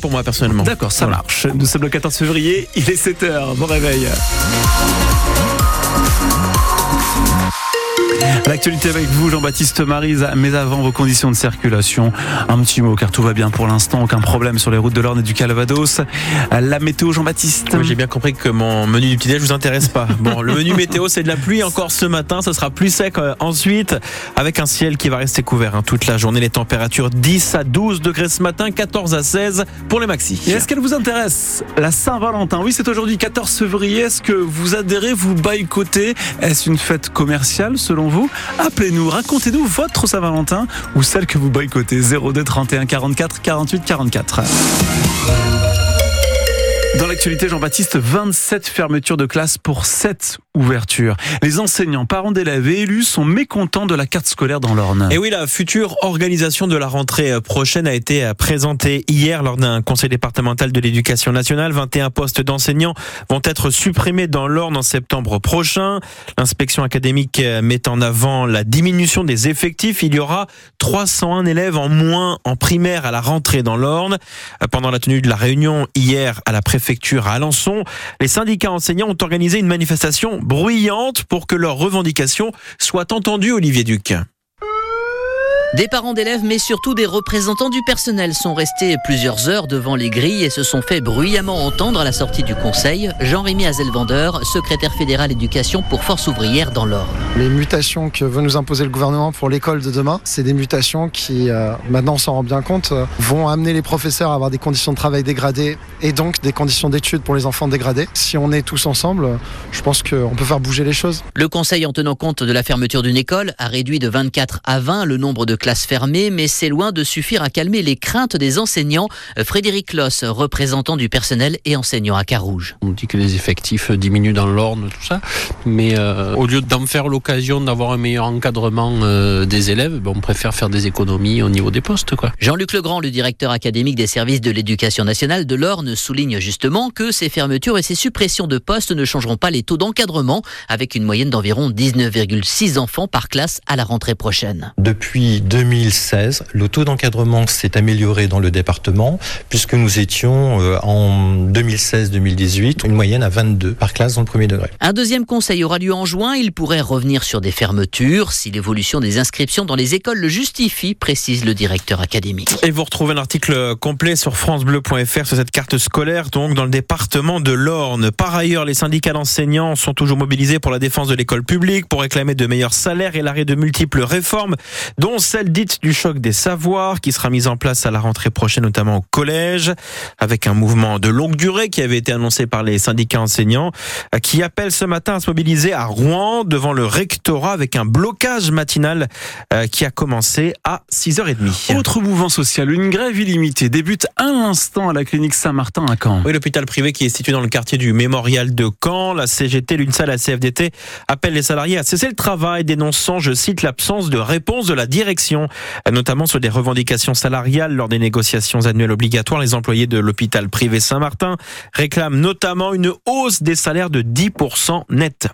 pour moi personnellement. D'accord, ça marche. Nous sommes le 14 février, il est 7h. Bon réveil. L'actualité avec vous, Jean-Baptiste Marise, mais avant vos conditions de circulation, un petit mot car tout va bien pour l'instant, aucun problème sur les routes de l'Orne et du Calvados. La météo, Jean-Baptiste Oui, J'ai bien compris que mon menu du petit-déj vous intéresse pas. Bon, le menu météo, c'est de la pluie encore ce matin, ce sera plus sec euh, ensuite, avec un ciel qui va rester couvert hein, toute la journée. Les températures 10 à 12 degrés ce matin, 14 à 16 pour les maxi. Et est-ce qu'elle vous intéresse La Saint-Valentin, oui, c'est aujourd'hui 14 février. Est-ce que vous adhérez, vous boycottez? Est-ce une fête commerciale selon vous Appelez-nous, racontez-nous votre Saint-Valentin ou celle que vous boycottez. 02 31 44 48 44. Dans l'actualité, Jean-Baptiste, 27 fermetures de classe pour 7 ouvertures. Les enseignants, parents d'élèves et élus sont mécontents de la carte scolaire dans l'Orne. Et oui, la future organisation de la rentrée prochaine a été présentée hier lors d'un conseil départemental de l'éducation nationale. 21 postes d'enseignants vont être supprimés dans l'Orne en septembre prochain. L'inspection académique met en avant la diminution des effectifs. Il y aura 301 élèves en moins en primaire à la rentrée dans l'Orne. Pendant la tenue de la réunion hier à la préfecture à Alençon. Les syndicats enseignants ont organisé une manifestation bruyante pour que leurs revendications soient entendues, Olivier Duc. Des parents d'élèves, mais surtout des représentants du personnel sont restés plusieurs heures devant les grilles et se sont fait bruyamment entendre à la sortie du conseil. Jean-Rémy Azelvander, secrétaire fédéral éducation pour Force ouvrière dans l'Orne. Les mutations que veut nous imposer le gouvernement pour l'école de demain, c'est des mutations qui, euh, maintenant on s'en rend bien compte, euh, vont amener les professeurs à avoir des conditions de travail dégradées et donc des conditions d'études pour les enfants dégradées. Si on est tous ensemble, je pense qu'on peut faire bouger les choses. Le conseil, en tenant compte de la fermeture d'une école, a réduit de 24 à 20 le nombre de classe fermée, mais c'est loin de suffire à calmer les craintes des enseignants. Frédéric Loss, représentant du personnel et enseignant à Carouge. On dit que les effectifs diminuent dans l'Orne, tout ça, mais euh, au lieu d'en faire l'occasion d'avoir un meilleur encadrement euh, des élèves, ben, on préfère faire des économies au niveau des postes. Jean-Luc Legrand, le directeur académique des services de l'éducation nationale de l'Orne, souligne justement que ces fermetures et ces suppressions de postes ne changeront pas les taux d'encadrement, avec une moyenne d'environ 19,6 enfants par classe à la rentrée prochaine. Depuis 2000 2016, le taux d'encadrement s'est amélioré dans le département puisque nous étions euh, en 2016-2018 une moyenne à 22 par classe dans le premier degré. Un deuxième conseil aura lieu en juin. Il pourrait revenir sur des fermetures si l'évolution des inscriptions dans les écoles le justifie, précise le directeur académique. Et vous retrouvez un article complet sur francebleu.fr sur cette carte scolaire, donc dans le département de l'Orne. Par ailleurs, les syndicats d'enseignants sont toujours mobilisés pour la défense de l'école publique, pour réclamer de meilleurs salaires et l'arrêt de multiples réformes, dont celle dite du choc des savoirs qui sera mise en place à la rentrée prochaine, notamment au collège, avec un mouvement de longue durée qui avait été annoncé par les syndicats enseignants, euh, qui appelle ce matin à se mobiliser à Rouen devant le rectorat avec un blocage matinal euh, qui a commencé à 6h30. Autre mouvement social, une grève illimitée débute à l'instant à la clinique Saint-Martin à Caen. Oui, l'hôpital privé qui est situé dans le quartier du Mémorial de Caen, la CGT, l'UNSA, la CFDT appelle les salariés à cesser le travail, dénonçant, je cite, l'absence de réponse de la direction notamment sur des revendications salariales lors des négociations annuelles obligatoires. Les employés de l'hôpital privé Saint-Martin réclament notamment une hausse des salaires de 10% net.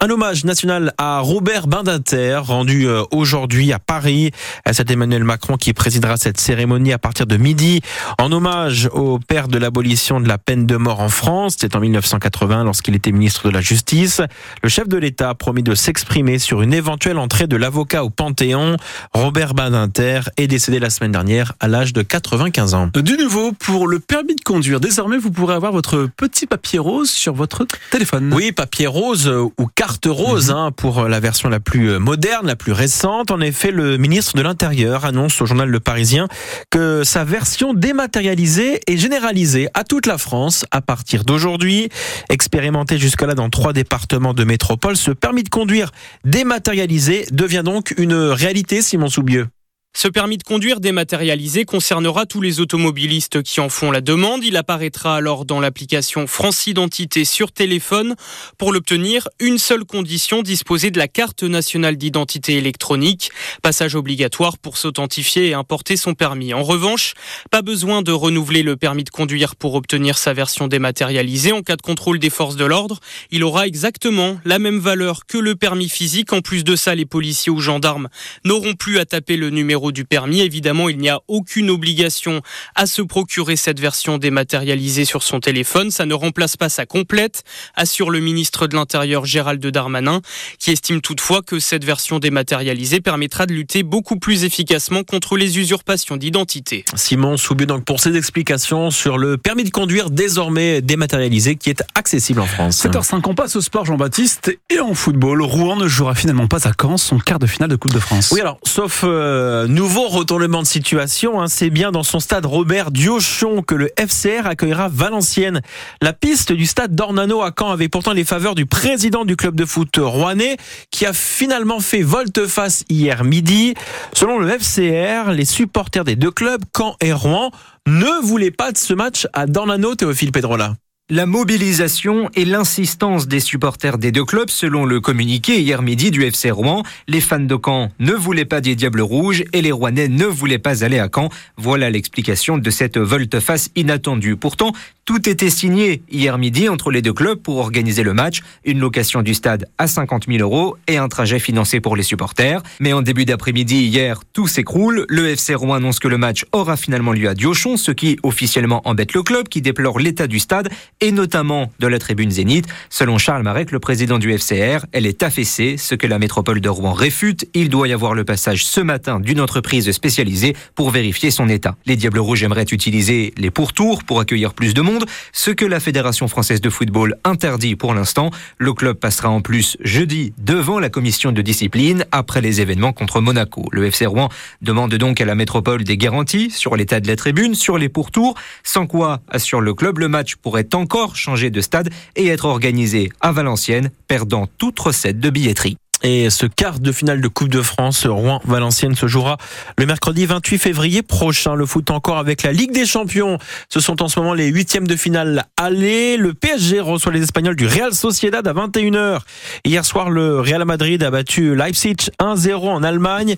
Un hommage national à Robert Bindinter, rendu euh, aujourd'hui à Paris. C'est Emmanuel Macron qui présidera cette cérémonie à partir de midi, en hommage au père de l'abolition de la peine de mort en France. C'est en 1980 lorsqu'il était ministre de la Justice. Le chef de l'État a promis de s'exprimer sur une éventuelle entrée de l'avocat au Panthéon. Robert Bindinter est décédé la semaine dernière à l'âge de 95 ans. Du nouveau pour le permis de conduire. Désormais, vous pourrez avoir votre petit papier rose sur votre téléphone. Oui, papier rose ou carte rose mhm. hein, pour la version la plus euh, moderne, la plus récente. En effet, le ministre de l'Intérieur annonce au journal Le Parisien que sa version dématérialisée est généralisée à toute la France à partir d'aujourd'hui. Expérimenté jusque-là dans trois départements de métropole, ce permis de conduire dématérialisé devient donc une réalité, Simon Soubieux. Ce permis de conduire dématérialisé concernera tous les automobilistes qui en font la demande. Il apparaîtra alors dans l'application France Identité sur téléphone. Pour l'obtenir, une seule condition, disposer de la carte nationale d'identité électronique. Passage obligatoire pour s'authentifier et importer son permis. En revanche, pas besoin de renouveler le permis de conduire pour obtenir sa version dématérialisée. En cas de contrôle des forces de l'ordre, il aura exactement la même valeur que le permis physique. En plus de ça, les policiers ou gendarmes n'auront plus à taper le numéro euros du permis. Évidemment, il n'y a aucune obligation à se procurer cette version dématérialisée sur son téléphone. Ça ne remplace pas sa complète, assure le ministre de l'Intérieur Gérald Darmanin, qui estime toutefois que cette version dématérialisée permettra de lutter beaucoup plus efficacement contre les usurpations d'identité. Simon Soubu donc pour ses explications sur le permis de conduire désormais dématérialisé qui est accessible en France. 7h05, on passe au sport Jean-Baptiste et en football. Rouen ne jouera finalement pas à Caen son quart de finale de Coupe de France. Oui alors, sauf euh, nouveau retournement de situation, hein, c'est bien dans son stade Robert Diochon que le FCR accueillera Valenciennes. La piste du stade d'Ornano à Caen avait pourtant les faveurs du président du club de foot rouennais qui a finalement fait volte-face hier midi. Selon le FCR, les supporters des deux clubs, Caen et Rouen, ne voulaient pas de ce match à Dornano, Théophile Pedrola. La mobilisation et l'insistance des supporters des deux clubs, selon le communiqué hier midi du FC Rouen, les fans de Caen ne voulaient pas des Diables Rouges et les Rouennais ne voulaient pas aller à Caen. Voilà l'explication de cette volte-face inattendue. Pourtant, tout était signé hier midi entre les deux clubs pour organiser le match, une location du stade à 50 000 euros et un trajet financé pour les supporters. Mais en début d'après-midi hier, tout s'écroule. Le FC Rouen annonce que le match aura finalement lieu à Diochon, ce qui officiellement embête le club qui déplore l'état du stade et notamment de la tribune Zénith. Selon Charles Marek, le président du FCR, elle est affaissée, ce que la métropole de Rouen réfute. Il doit y avoir le passage ce matin d'une entreprise spécialisée pour vérifier son état. Les Diables Rouges aimeraient utiliser les pourtours pour accueillir plus de monde ce que la Fédération française de football interdit pour l'instant. Le club passera en plus jeudi devant la commission de discipline après les événements contre Monaco. Le FC Rouen demande donc à la métropole des garanties sur l'état de la tribune, sur les pourtours, sans quoi, assure le club, le match pourrait encore changer de stade et être organisé à Valenciennes, perdant toute recette de billetterie. Et ce quart de finale de Coupe de France, Rouen-Valenciennes se jouera le mercredi 28 février prochain. Le foot encore avec la Ligue des Champions. Ce sont en ce moment les huitièmes de finale aller. Le PSG reçoit les Espagnols du Real Sociedad à 21h. Hier soir, le Real Madrid a battu Leipzig 1-0 en Allemagne.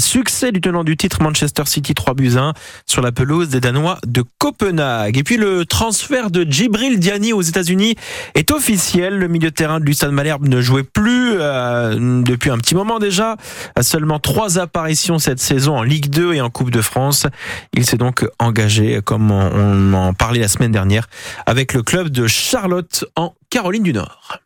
Succès du tenant du titre Manchester City 3 buts 1 sur la pelouse des Danois de Copenhague. Et puis le transfert de Djibril Diani aux États-Unis est officiel. Le milieu de terrain du Stade Malherbe ne jouait plus. Euh, depuis un petit moment déjà. Seulement trois apparitions cette saison en Ligue 2 et en Coupe de France. Il s'est donc engagé, comme on en parlait la semaine dernière, avec le club de Charlotte en Caroline du Nord.